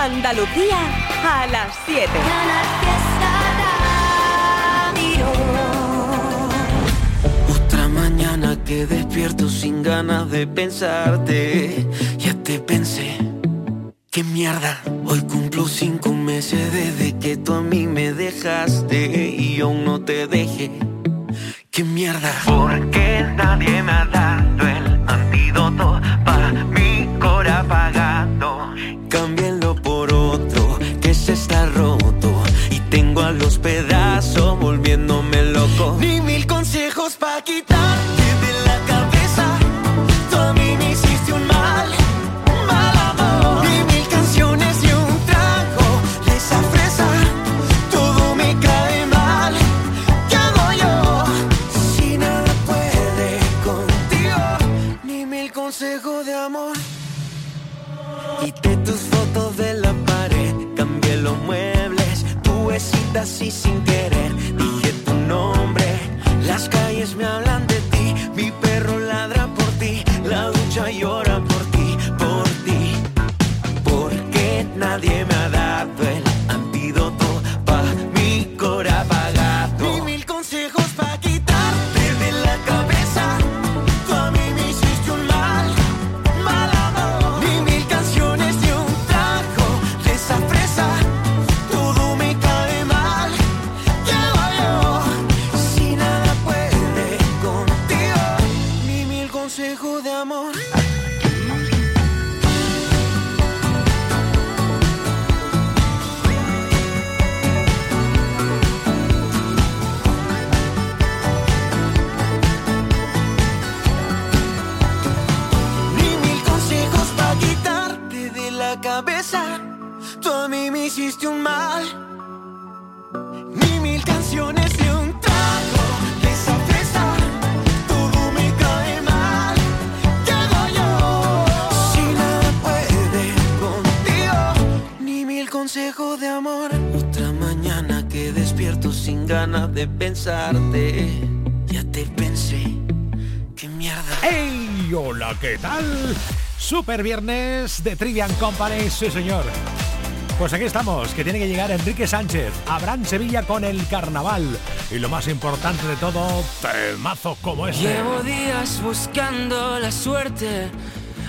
Andalucía a las 7. Otra mañana que despierto sin ganas de pensarte. Ya te pensé. ¿Qué mierda? Hoy cumplo cinco meses desde que tú a mí me dejaste y aún no te dejé. ¿Qué mierda? Porque nadie me ha dado el antídoto cabeza. Tú a mí me hiciste un mal. Ni mil canciones ni un trago de esa fresa. Todo me cae mal. ¿Qué yo? Si nada puede contigo. Ni mil consejos de amor. Otra mañana que despierto sin ganas de pensarte. Ya te pensé. ¿Qué mierda? ¡Hey! Hola, ¿qué tal? Super viernes de Trivian Company, sí señor. Pues aquí estamos, que tiene que llegar Enrique Sánchez, Abraham Sevilla con el carnaval. Y lo más importante de todo, temazo como este. Llevo días buscando la suerte,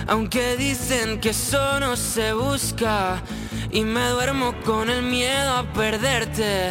aunque dicen que eso no se busca. Y me duermo con el miedo a perderte.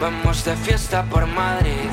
Vamos de fiesta por Madrid,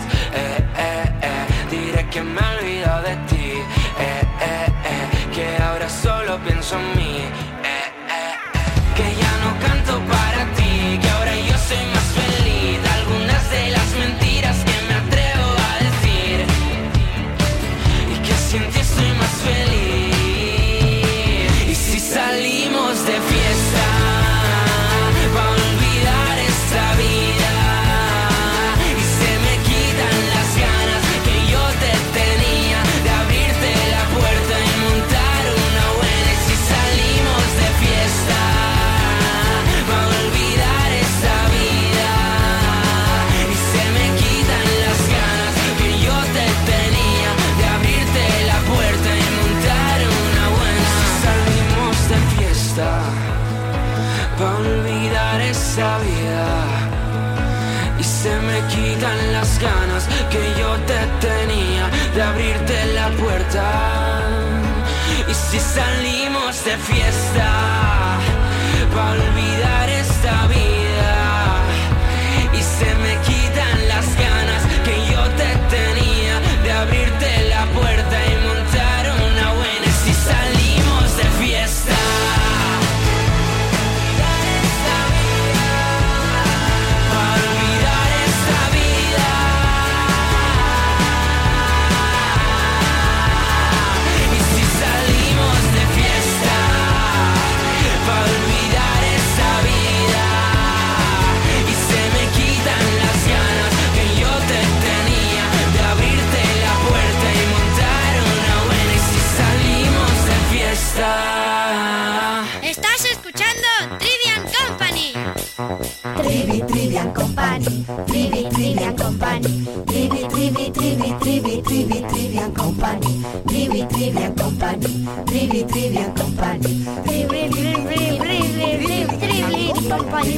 Trivi Trivian Company, Trivi Trivian Company, Trivi Trivi Trivi Trivi Trivi Trivian Company, Trivi Trivian Company, Trivi Trivian Company, Trivi Trivi Trivi Trivi Company,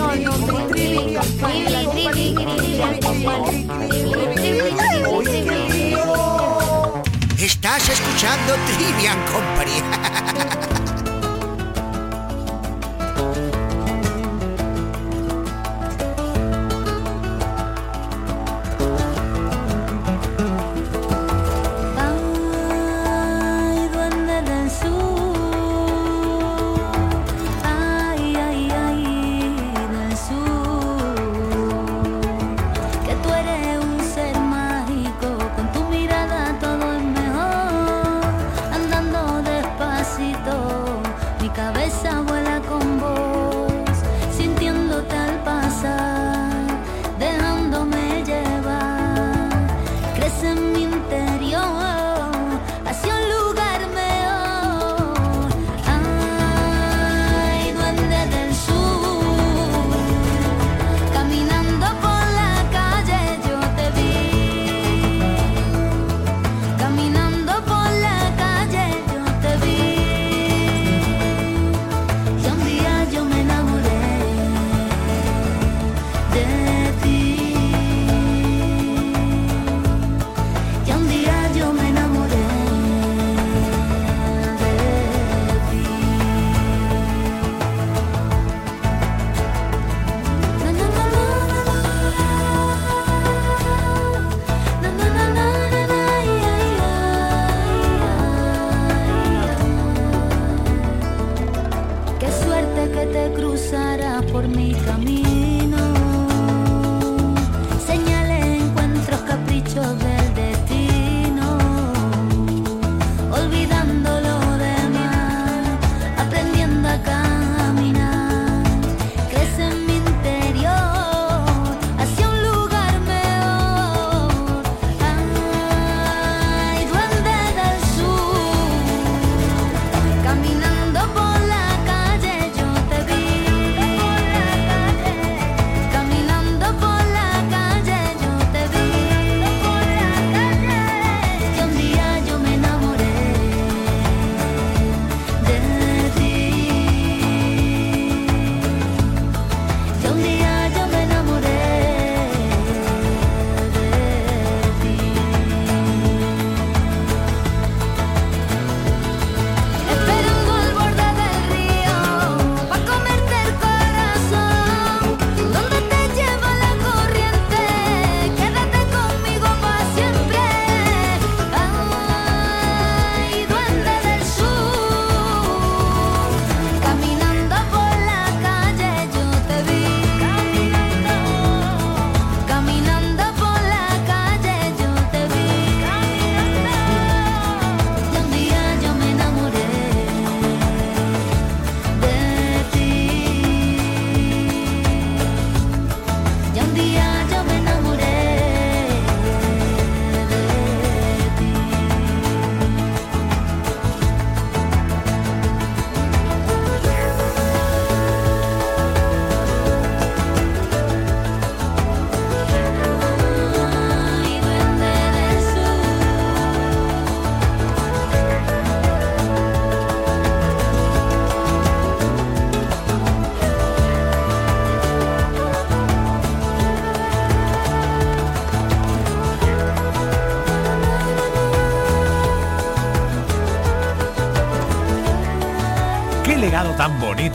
Trivi Trivi Trivian Company. Estás escuchando Trivian Company.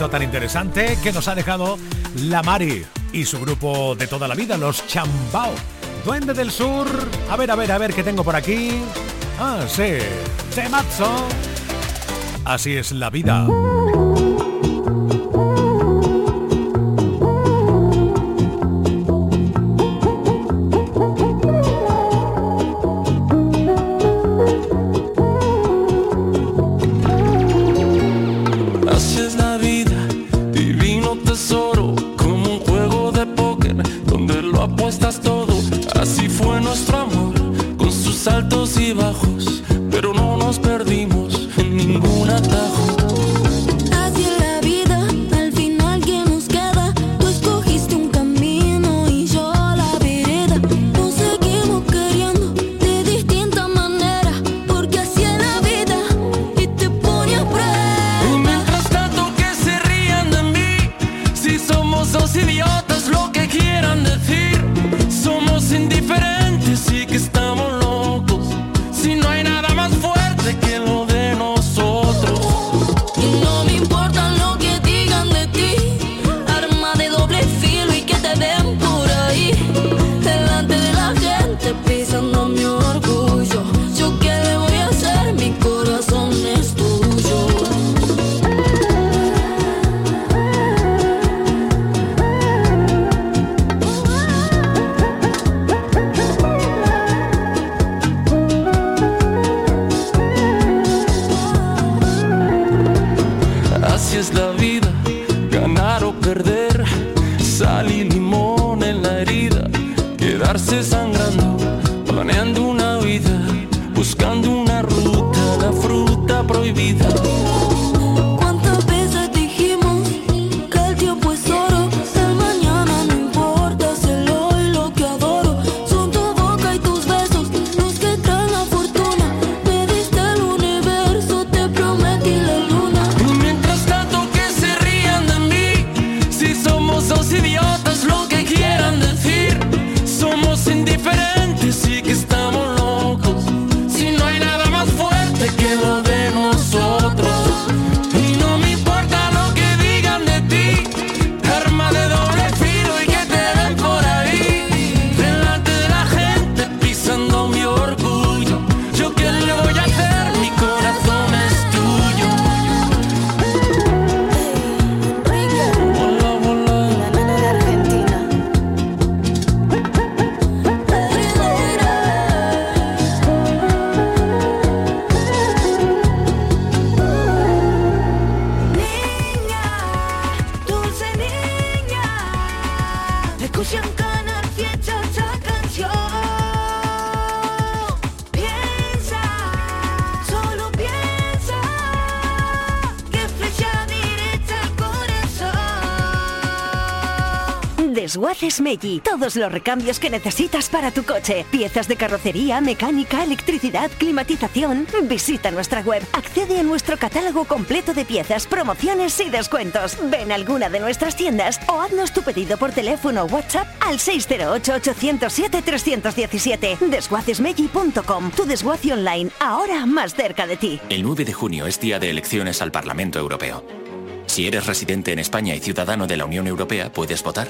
Tan interesante que nos ha dejado la Mari y su grupo de toda la vida, los Chambao. Duende del Sur. A ver, a ver, a ver qué tengo por aquí. Ah, sí. Temazo. Así es la vida. Meggi. Todos los recambios que necesitas para tu coche. Piezas de carrocería, mecánica, electricidad, climatización. Visita nuestra web. Accede a nuestro catálogo completo de piezas, promociones y descuentos. Ven a alguna de nuestras tiendas o haznos tu pedido por teléfono o WhatsApp al 608-807-317. Desguacesmeggi.com. Tu desguace online, ahora más cerca de ti. El 9 de junio es día de elecciones al Parlamento Europeo. Si eres residente en España y ciudadano de la Unión Europea, puedes votar.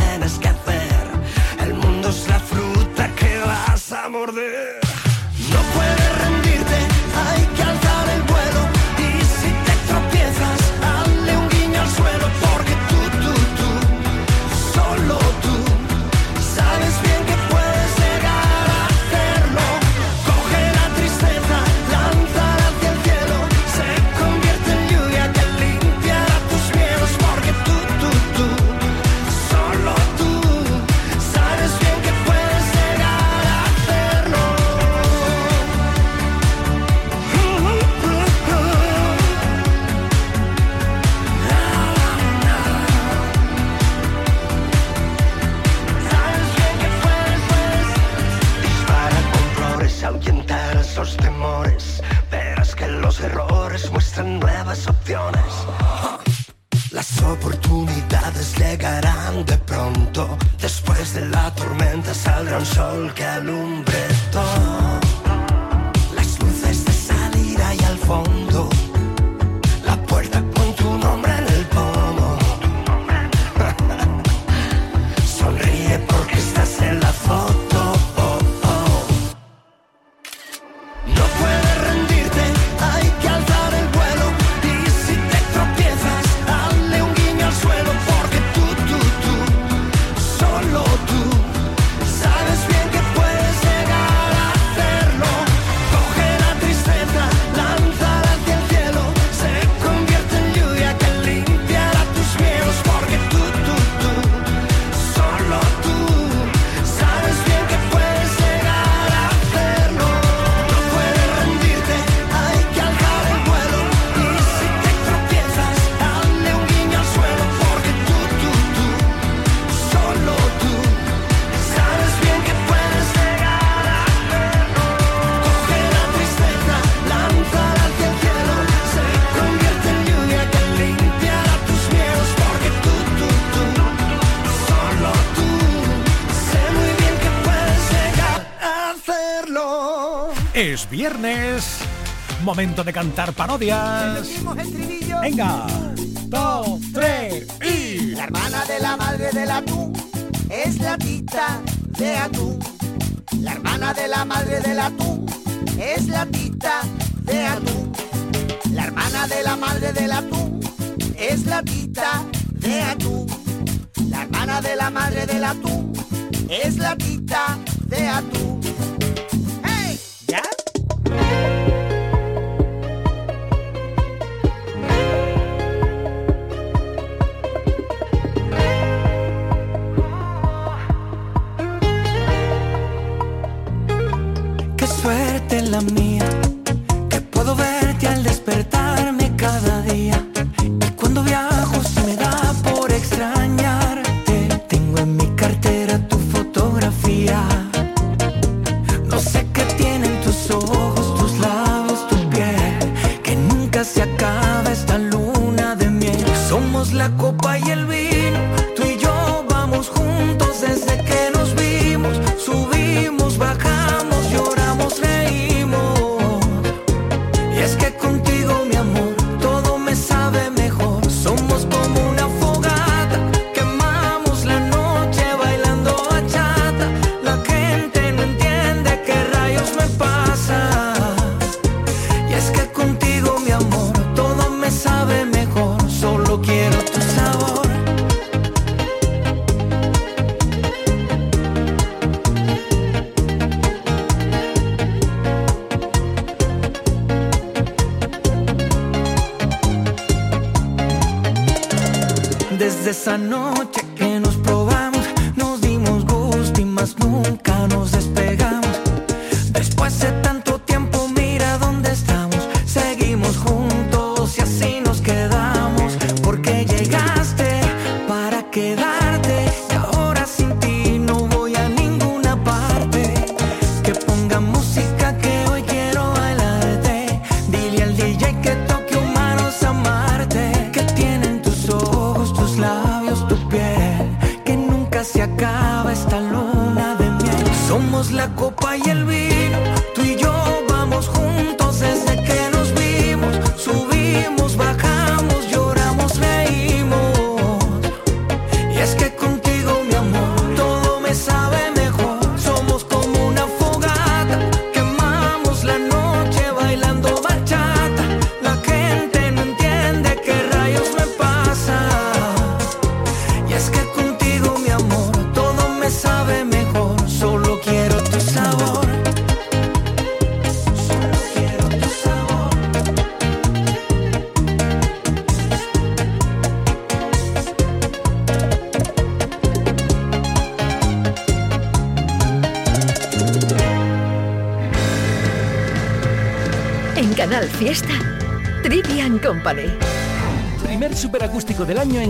morder. Es viernes. Momento de cantar parodias. Venga. Dos, tres y. La hermana de la madre del atún es la tita de atún. La hermana de la madre del atún es la tita de atún. La hermana de la madre del atún es la tita de atún. La hermana de la madre del atún es la tita de atún. Suerte la nunca nos despegamos.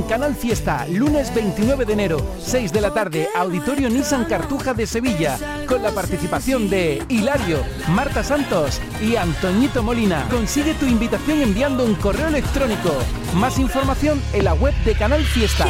Canal Fiesta, lunes 29 de enero, 6 de la tarde, Auditorio Nissan Cartuja de Sevilla, con la participación de Hilario, Marta Santos y Antoñito Molina. Consigue tu invitación enviando un correo electrónico. Más información en la web de Canal. Fiesta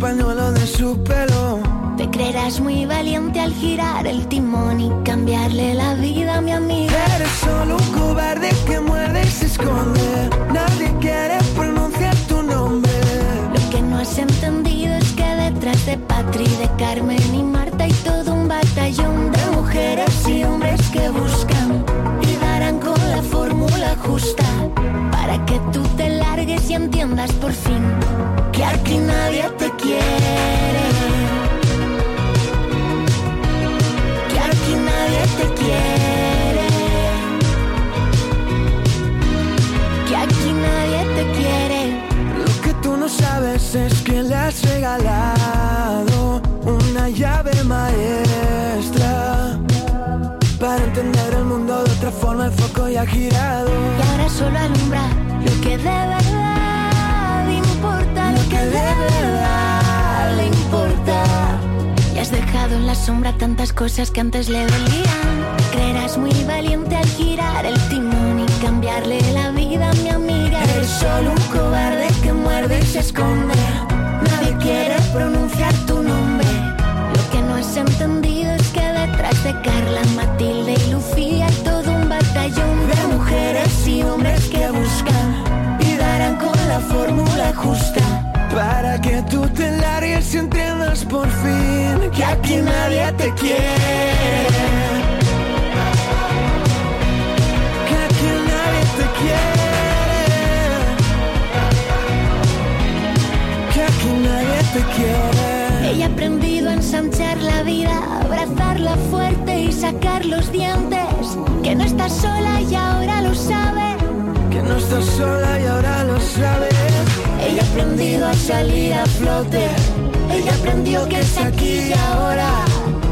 pañuelo de su pelo. Te creerás muy valiente al girar el timón y cambiarle la vida a mi amiga. Eres solo un cobarde que muerde y se esconde. Nadie quiere pronunciar tu nombre. Lo que no has entendido es que detrás de Patri, de Carmen y Marta hay todo un batallón de mujeres y hombres que buscan y darán con la fórmula justa para que tú te largues y entiendas por fin que aquí nadie te quiere. Que aquí nadie te quiere. Que aquí nadie te quiere. Lo que tú no sabes es que le has regalado una llave maestra. Para entender el mundo de otra forma, el foco ya ha girado. Y ahora solo alumbra lo que debe de verdad le importa. Y has dejado en la sombra tantas cosas que antes le dolían. Creerás muy valiente al girar el timón y cambiarle la vida a mi amiga. Eres solo un cobarde que muerde y se esconde. Nadie quiere pronunciar tu nombre. Lo que no has entendido es que detrás de Carla, Matilde y Lucía hay todo un batallón de mujeres y hombres que buscan y darán con la fórmula justa. Para que tú te largues y entiendas por fin que aquí nadie te quiere. Que aquí nadie te quiere. Que aquí nadie te quiere. Ella ha aprendido a ensanchar la vida, abrazarla fuerte y sacar los dientes. Que no estás sola y ahora lo sabe. Que no estás sola y ahora lo sabes. Ella aprendido a salir a flote. Ella aprendió que es aquí y ahora.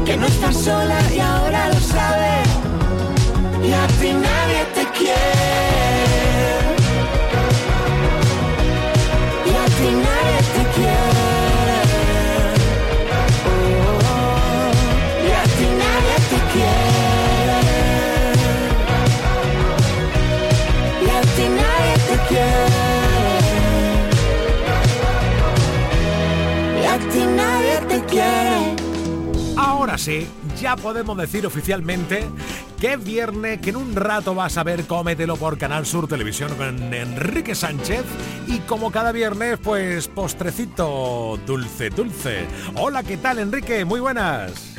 Que no estás sola y ahora lo sabe. Y a ti nadie Ahora sí, ya podemos decir oficialmente que es viernes, que en un rato vas a ver Cómetelo por Canal Sur Televisión con Enrique Sánchez y como cada viernes, pues postrecito dulce, dulce. Hola, ¿qué tal Enrique? Muy buenas.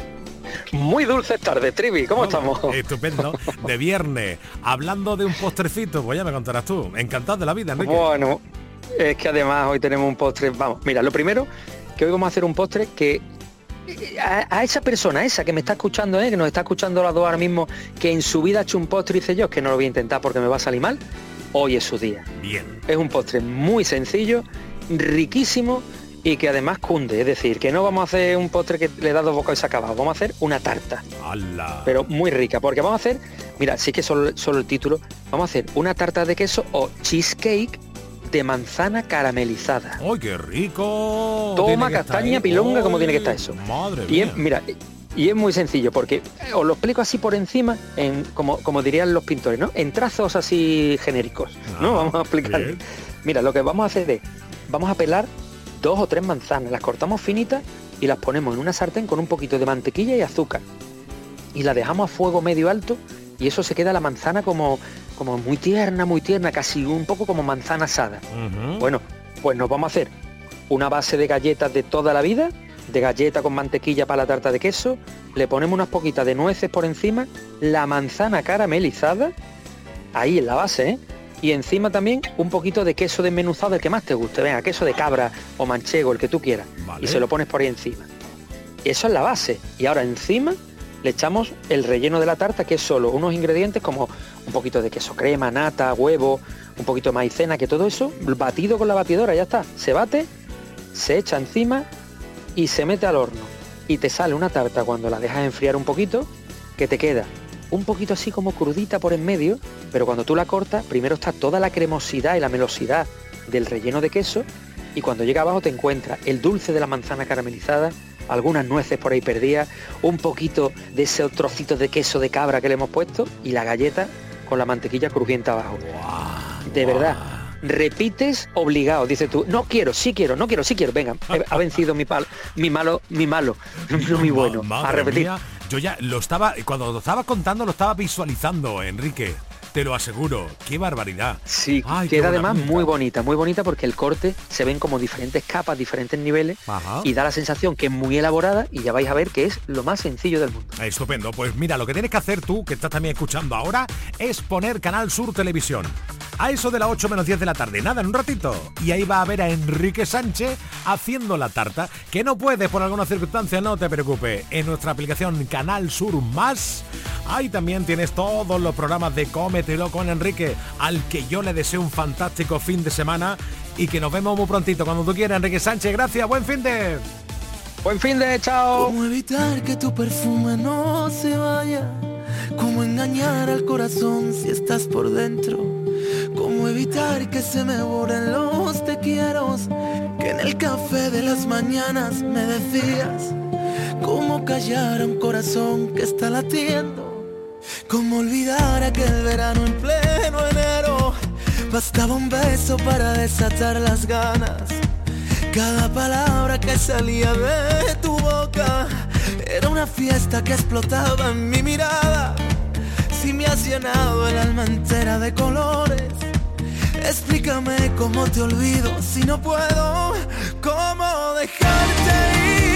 Muy dulces tardes, Trivi, ¿cómo estamos? Estupendo. De viernes, hablando de un postrecito, pues ya me contarás tú. Encantado de la vida, Enrique. Bueno, es que además hoy tenemos un postre. Vamos, mira, lo primero, que hoy vamos a hacer un postre que a, a esa persona, esa que me está escuchando, ¿eh? que nos está escuchando las dos ahora mismo, que en su vida ha hecho un postre y dice yo, es que no lo voy a intentar porque me va a salir mal, hoy es su día. Bien. Es un postre muy sencillo, riquísimo y que además cunde. Es decir, que no vamos a hacer un postre que le da dos bocados y se acaba, vamos a hacer una tarta. ¡Hala! pero muy rica, porque vamos a hacer, mira, sí que solo, solo el título, vamos a hacer una tarta de queso o cheesecake de manzana caramelizada. ¡Ay, qué rico! Toma castaña, pilonga, como ¡Ay, tiene que estar eso. Madre Y mía. es, mira, y es muy sencillo, porque eh, os lo explico así por encima, en, como, como dirían los pintores, ¿no? En trazos así genéricos, ¿no? Ah, Vamos a explicar. bien. Mira, lo que vamos a hacer es, vamos a pelar dos o tres manzanas, las cortamos finitas y las ponemos en una sartén con un poquito de mantequilla y azúcar. Y la dejamos a fuego medio alto y eso se queda la manzana como, como muy tierna, muy tierna, casi un poco como manzana asada. Bueno, pues nos vamos a hacer una base de galletas de toda la vida, de galleta con mantequilla para la tarta de queso, le ponemos unas poquitas de nueces por encima, la manzana caramelizada, ahí en la base, ¿eh? Y encima también un poquito de queso desmenuzado, el que más te guste, venga, queso de cabra o manchego, el que tú quieras. Vale. Y se lo pones por ahí encima. Eso es la base. Y ahora encima le echamos el relleno de la tarta, que es solo unos ingredientes como un poquito de queso crema, nata, huevo, un poquito de maicena, que todo eso batido con la batidora, ya está. Se bate, se echa encima y se mete al horno. Y te sale una tarta cuando la dejas enfriar un poquito, que te queda un poquito así como crudita por en medio, pero cuando tú la cortas, primero está toda la cremosidad y la melosidad del relleno de queso, y cuando llega abajo te encuentras el dulce de la manzana caramelizada, algunas nueces por ahí perdidas, un poquito de ese trocito de queso de cabra que le hemos puesto, y la galleta con la mantequilla crujiente abajo. De verdad. Repites obligado, dices tú, no quiero, sí quiero, no quiero, sí quiero, venga, ha vencido mi palo, mi malo, mi malo, no mi bueno, a repetir. mía, yo ya lo estaba, cuando lo estaba contando lo estaba visualizando, Enrique. Te lo aseguro. ¡Qué barbaridad! Sí, Ay, queda además muy bonita, muy bonita porque el corte se ven como diferentes capas, diferentes niveles Ajá. y da la sensación que es muy elaborada y ya vais a ver que es lo más sencillo del mundo. Estupendo. Pues mira, lo que tienes que hacer tú, que estás también escuchando ahora, es poner Canal Sur Televisión. A eso de las 8 menos 10 de la tarde, nada, en un ratito. Y ahí va a ver a Enrique Sánchez haciendo la tarta. Que no puedes por alguna circunstancia, no te preocupes. En nuestra aplicación Canal Sur Más, ahí también tienes todos los programas de Cómetelo con Enrique, al que yo le deseo un fantástico fin de semana y que nos vemos muy prontito cuando tú quieras, Enrique Sánchez. Gracias, buen fin de... Buen fin de chao. ¿Cómo evitar que tu perfume no se vaya? Cómo engañar al corazón si estás por dentro, cómo evitar que se me borren los te quiero, que en el café de las mañanas me decías, cómo callar a un corazón que está latiendo, cómo olvidar aquel verano en pleno enero, bastaba un beso para desatar las ganas. Cada palabra que salía de tu boca era una fiesta que explotaba en mi mirada. Si me has llenado el alma entera de colores, explícame cómo te olvido si no puedo, cómo dejarte ir,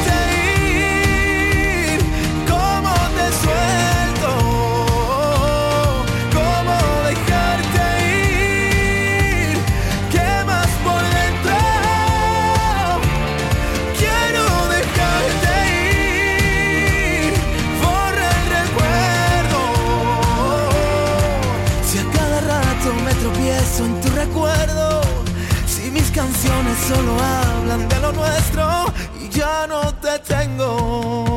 solo hablan de lo nuestro y ya no te tengo.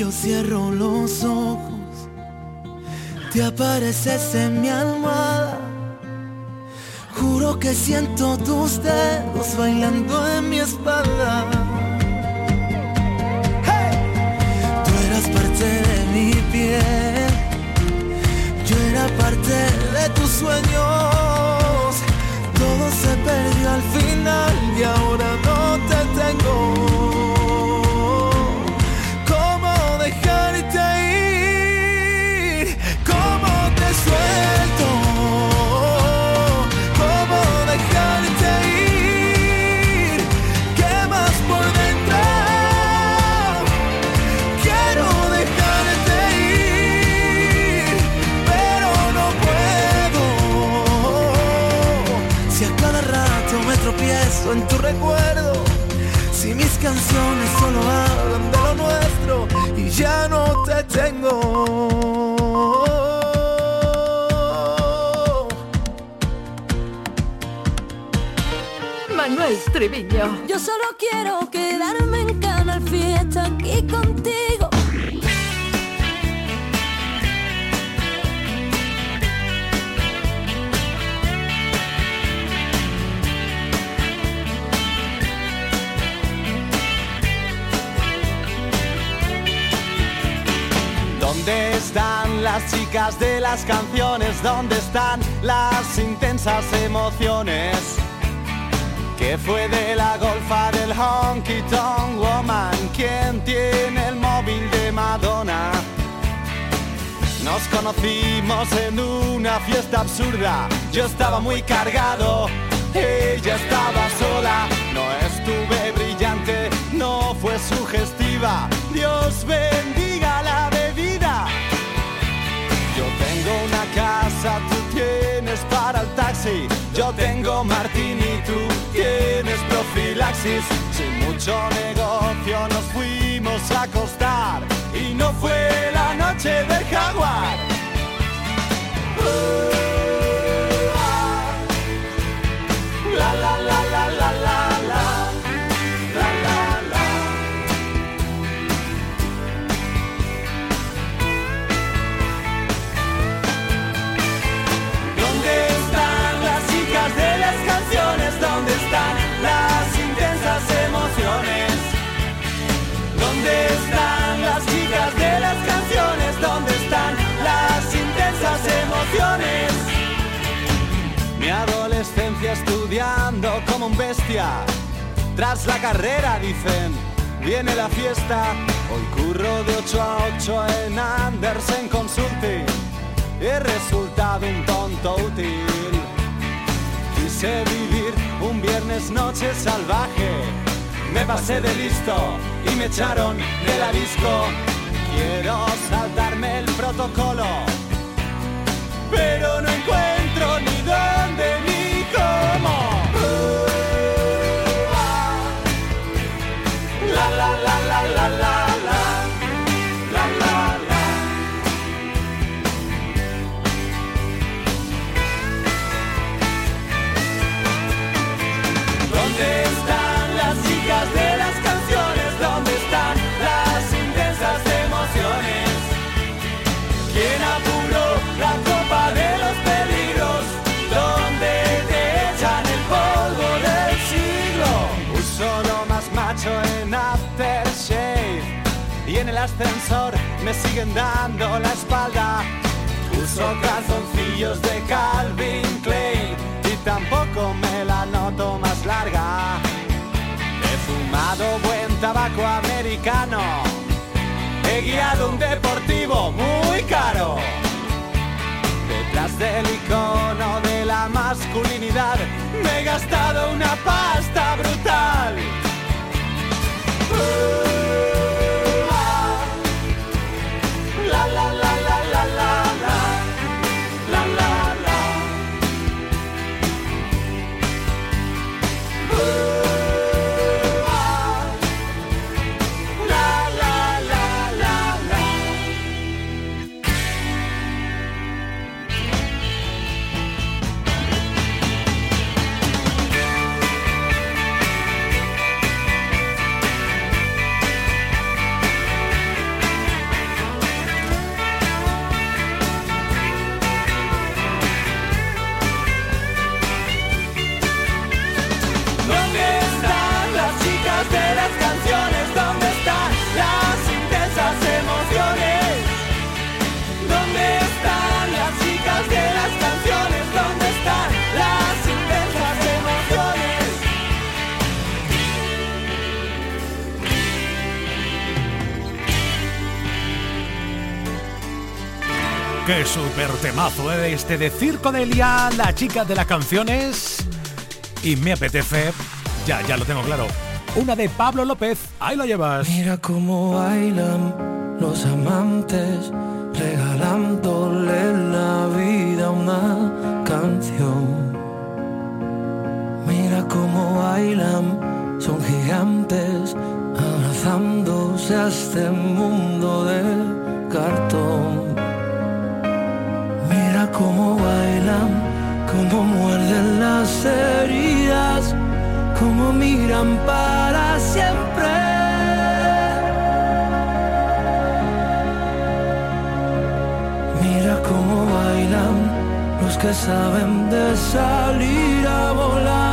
Yo cierro los ojos, te apareces en mi almohada. Juro que siento tus dedos bailando en mi espalda. ¡Hey! Tú eras parte de mi piel, yo era parte de tus sueños. Todo se perdió al final y ahora no te tengo. Canciones solo hablan de lo nuestro y ya no te tengo. Manuel Triviño. Yo solo quiero quedarme en Canal Fiesta aquí contigo. ¿Dónde están las chicas de las canciones? ¿Dónde están las intensas emociones? ¿Qué fue de la golfa del honky tonk woman? ¿Quién tiene el móvil de Madonna? Nos conocimos en una fiesta absurda. Yo estaba muy cargado, ella estaba sola. No estuve brillante, no fue sugestiva. Dios bendiga la tú tienes para el taxi. Yo tengo martini, tú tienes profilaxis. Sin mucho negocio nos fuimos a acostar y no fue la noche del jaguar. Uh, ah. La la la la la. Como un bestia. Tras la carrera dicen, viene la fiesta. Hoy curro de 8 a 8 en Andersen Consulting. He resultado un tonto útil. Quise vivir un viernes noche salvaje. Me pasé de listo y me echaron de la disco. Quiero saltarme el protocolo, pero no encuentro ni me siguen dando la espalda. Uso calzoncillos de Calvin Klein y tampoco me la noto más larga. He fumado buen tabaco americano. He guiado un deportivo muy caro. Detrás del icono de la masculinidad me he gastado una pasta brutal. Super temazo ¿eh? este de Circo de Elia, la chica de las canciones. Y me apetece, ya, ya lo tengo claro, una de Pablo López. Ahí lo llevas. Mira cómo bailan los amantes, regalándole la vida una canción. Mira cómo bailan, son gigantes, abrazándose a este mundo de cartón. Cómo bailan, cómo muerden las heridas, cómo miran para siempre. Mira cómo bailan los que saben de salir a volar.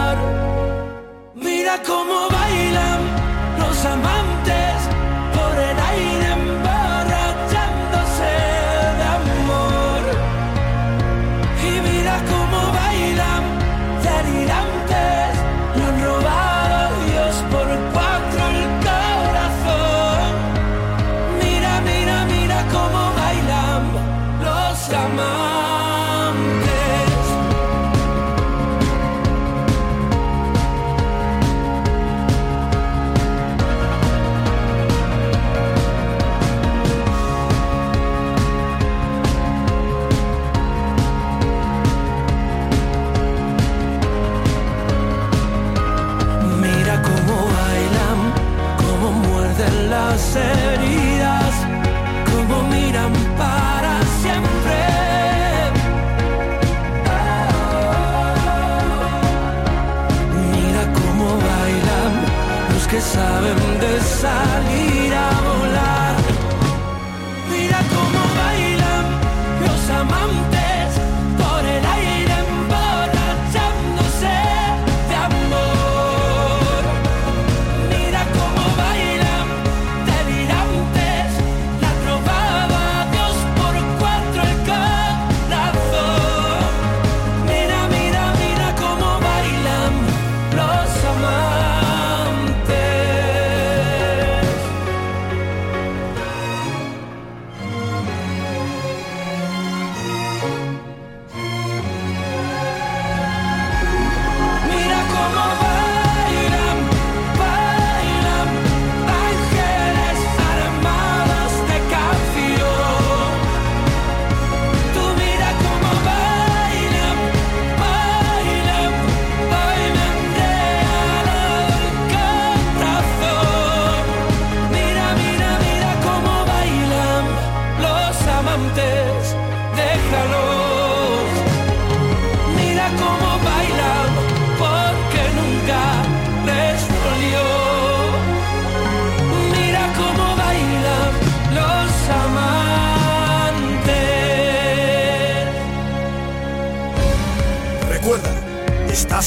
Saben de salir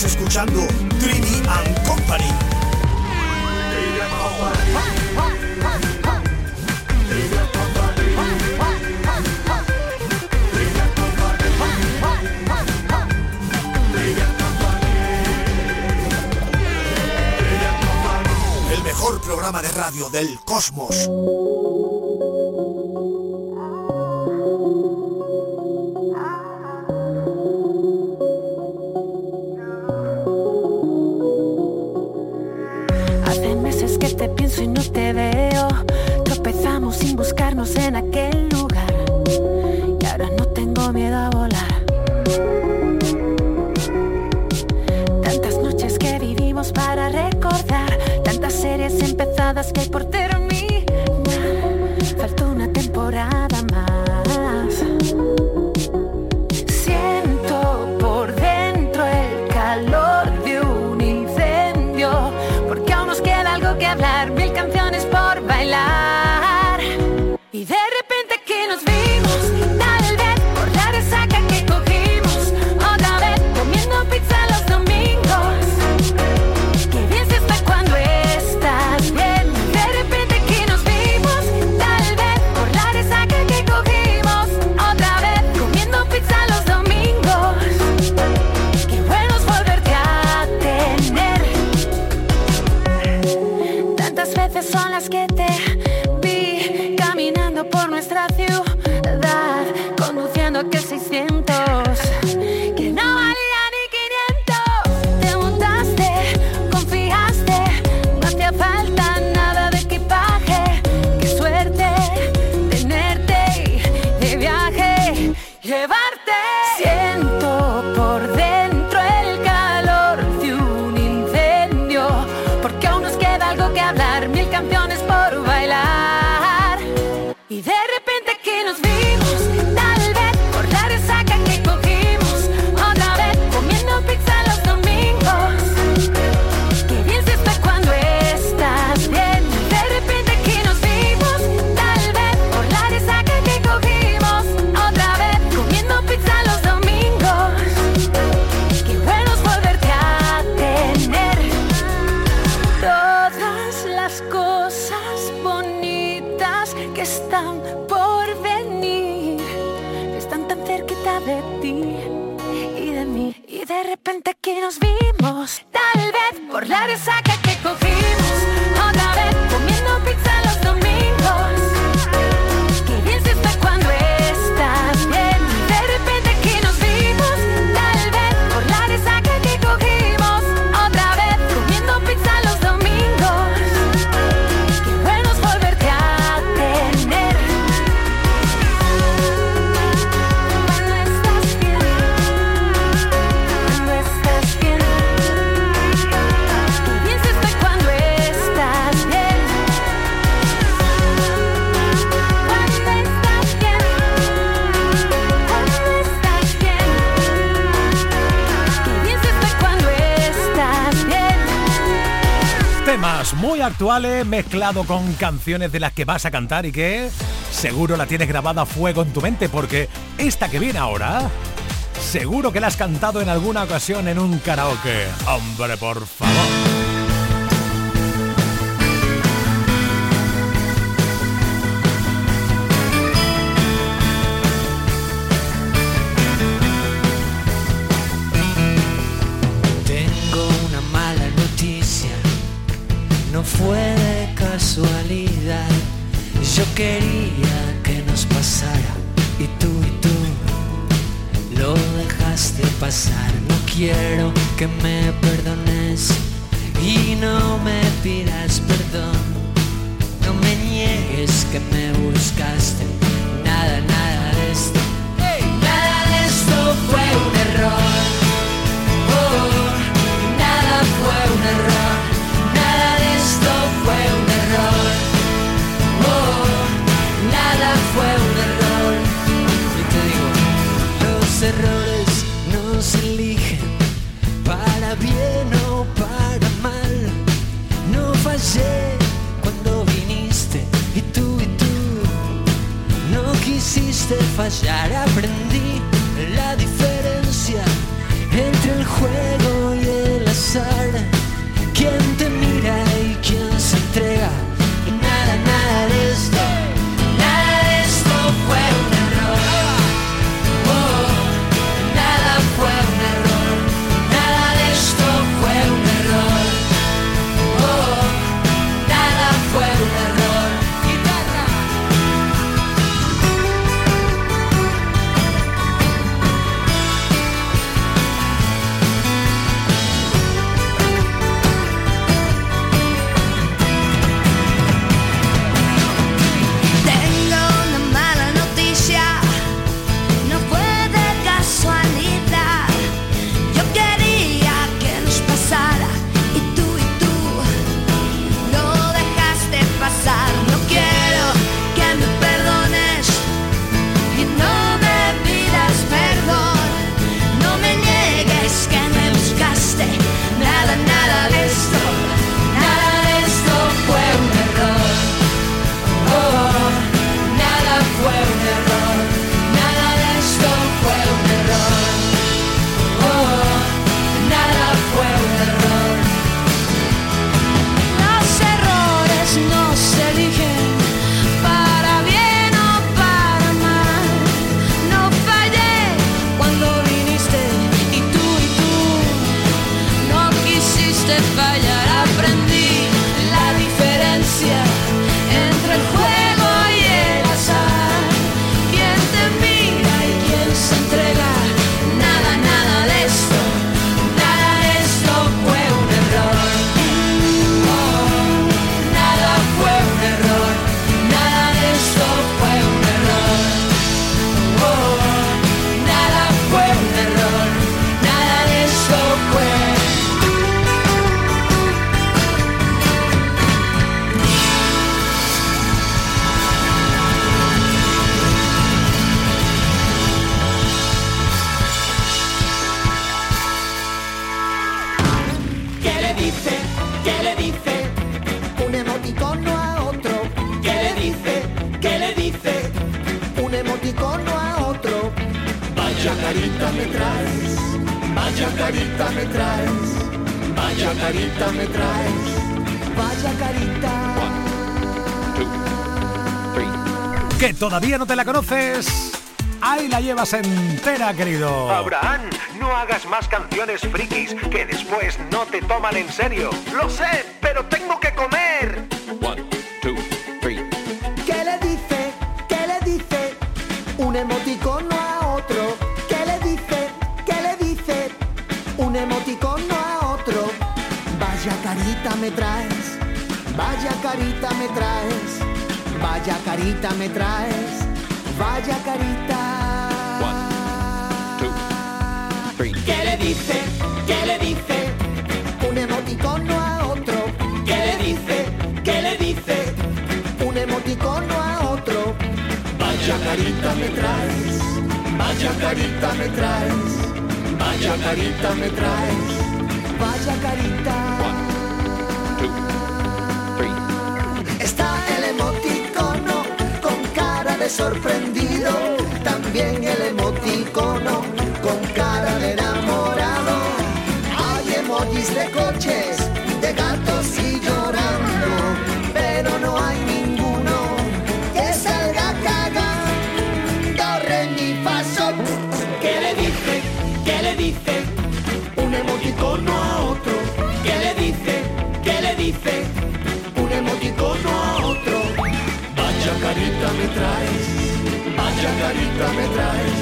Escuchando Trini and Company. El mejor programa de radio del cosmos. que Pocas veces son las que te vi caminando por nuestra ciudad, conduciendo a que 600 muy actuales mezclado con canciones de las que vas a cantar y que seguro la tienes grabada fuego en tu mente porque esta que viene ahora seguro que la has cantado en alguna ocasión en un karaoke. Hombre, por favor. quería que nos pasara y tú y tú lo dejaste pasar. No quiero que me perdones y no me pidas perdón. No me niegues que me buscaste. Nada, nada de esto. Nada de esto fue un error. cuando viniste y tú y tú no quisiste fallar. Aprendí la diferencia entre el juego y el azar. ¿Quién te? Carita me traes, vaya carita me traes, vaya carita. ¿Que todavía no te la conoces? Ahí la llevas entera, querido. Abraham, no hagas más canciones frikis que después no te toman en serio. Lo sé, pero tengo que comer. Carita me traes. Vaya carita me traes. Vaya carita. ¿Qué le dice? ¿Qué le dice? Un emoticono a otro. ¿Qué le dice? ¿Qué le dice? Un emoticono a otro. Vaya carita me traes. Vaya carita me traes. Vaya carita me traes. Vaya carita. Sorprendido. También el emoticono Vaya carita me traes, vaya carita me traes.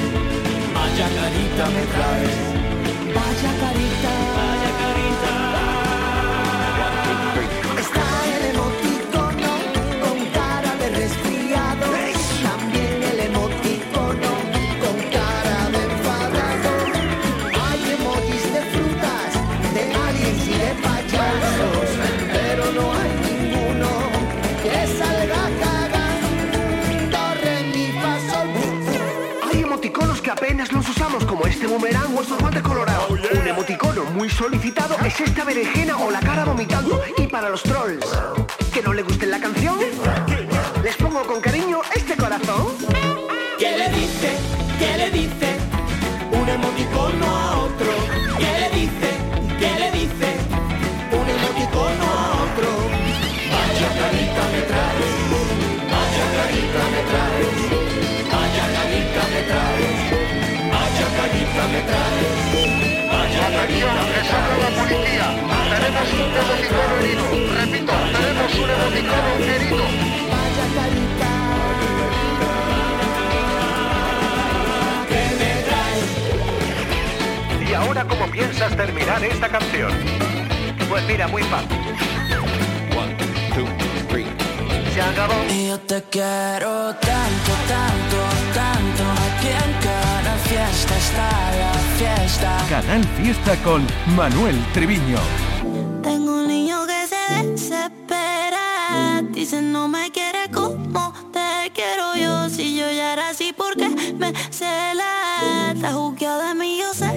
Vaya carita me traes, vaya carita, vaya carita. Este boomerang o estos guantes colorados. Un emoticono muy solicitado es esta berenjena o la cara vomitando. Y para los trolls, ¿que no le guste la canción? Les pongo con cariño este corazón. ¿Qué le dice? ¿Qué le dice? Un emoticono a otro. ¿Qué le dice? ¿Qué le dice? Un emoticono a otro. Vaya carita me traes. Vaya carita me traes. Vaya carita me traes. Carita me traes. Vaya me traes. la policía. Tenemos un emoticono herido. Repito, tenemos un emoticono herido. Vaya carita. ¿Y ahora cómo piensas terminar esta canción? Pues mira, muy fácil. One, two, three. Se acabó. Y yo te quiero tanto, tanto, tanto. En cada fiesta está la fiesta. Canal Fiesta con Manuel Triviño. Tengo un niño que se desespera. Dice no me quiere como te quiero yo. Si yo ya era así, porque me cela? Está juzgado de mí, yo sé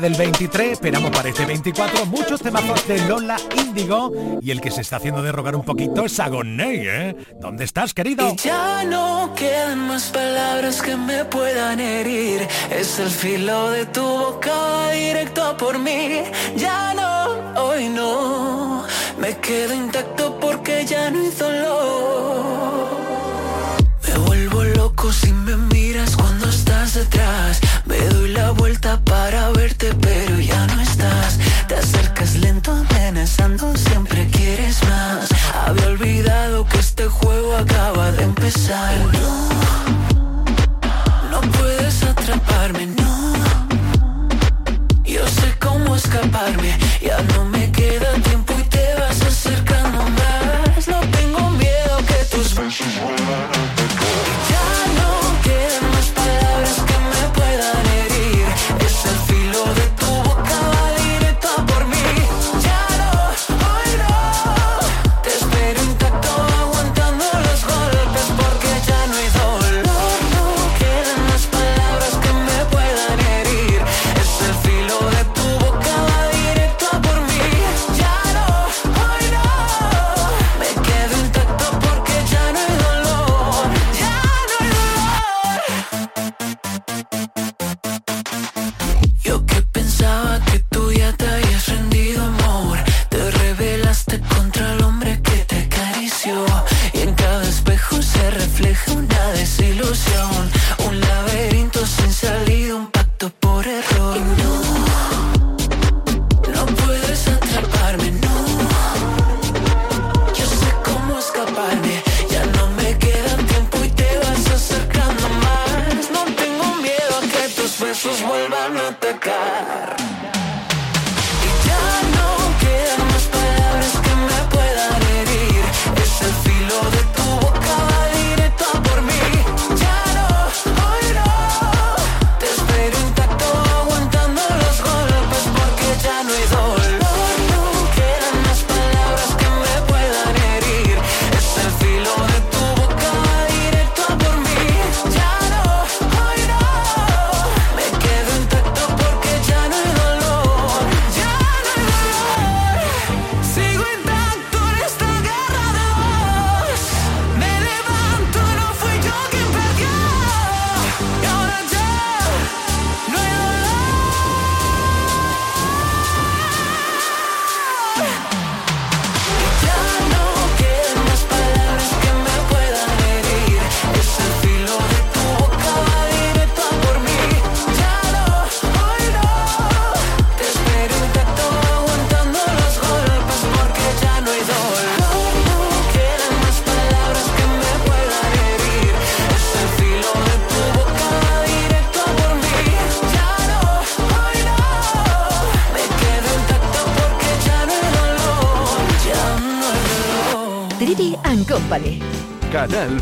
Del 23, esperamos para este 24 muchos temazos de Lola Índigo y el que se está haciendo derrogar un poquito es Agoné, ¿eh? ¿Dónde estás, querido? Y ya no quedan más palabras que me puedan herir, es el filo de tu boca directo a por mí, ya no, hoy no, me quedo intacto porque ya no hizo dolor. time.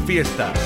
fiesta.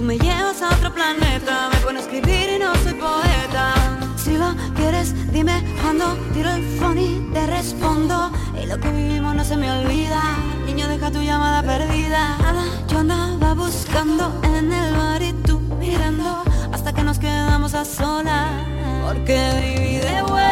Tú me llevas a otro planeta, me pone a escribir y no soy poeta. Si lo quieres, dime cuando tiro el phone y te respondo. Y lo que vivimos no se me olvida. Niño, deja tu llamada perdida. Yo andaba buscando en el bar y tú mirando hasta que nos quedamos a solas. Porque viví de vuelta.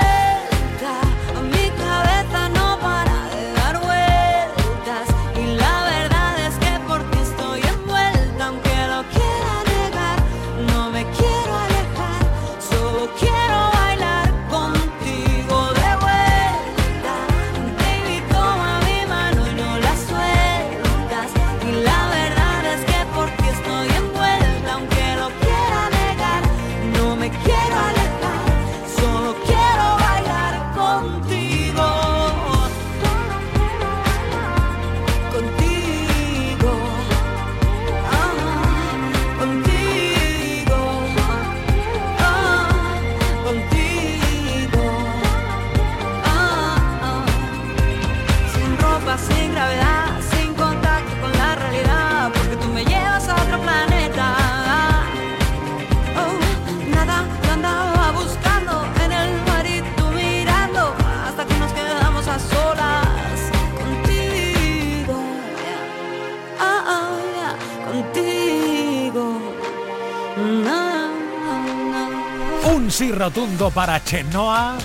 Rotundo para Chenoa.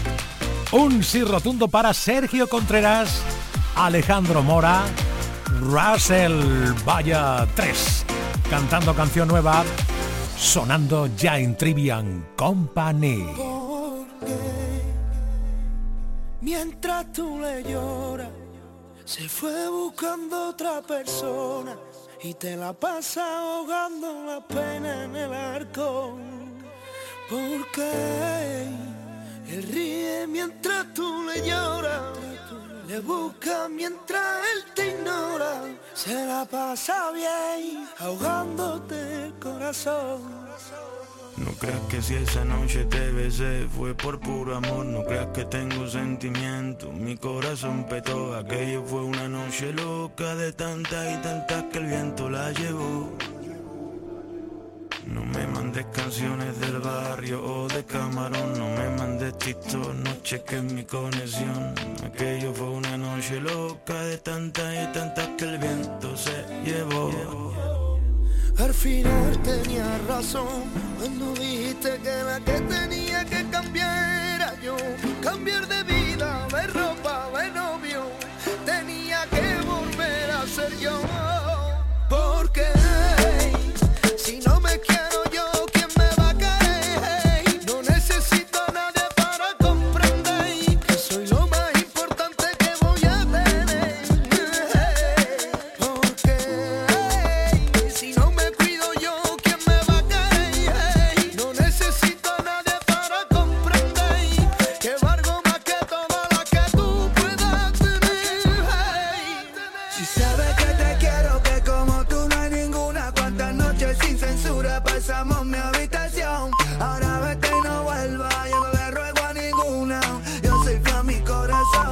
Un sí rotundo para Sergio Contreras, Alejandro Mora, Russell Vaya 3. Cantando canción nueva, sonando ya en Trivian Company. Mientras tú le lloras, se fue buscando otra persona y te la pasa ahogando la pena en el arco. Porque él ríe mientras tú le lloras, le busca mientras él te ignora. Se la pasa bien ahogándote el corazón. No creas que si esa noche te besé fue por puro amor, no creas que tengo sentimiento, mi corazón petó, aquello fue una noche loca de tantas y tantas que el viento la llevó. No me mandes canciones del barrio o de camarón, no me mandes TikTok, no cheques mi conexión. Aquello fue una noche loca de tantas y tantas que el viento se llevó. Al final tenía razón cuando dijiste que la que tenía que cambiar era yo. Cambiar de vida, de ropa, de novio. Tenía que volver a ser yo.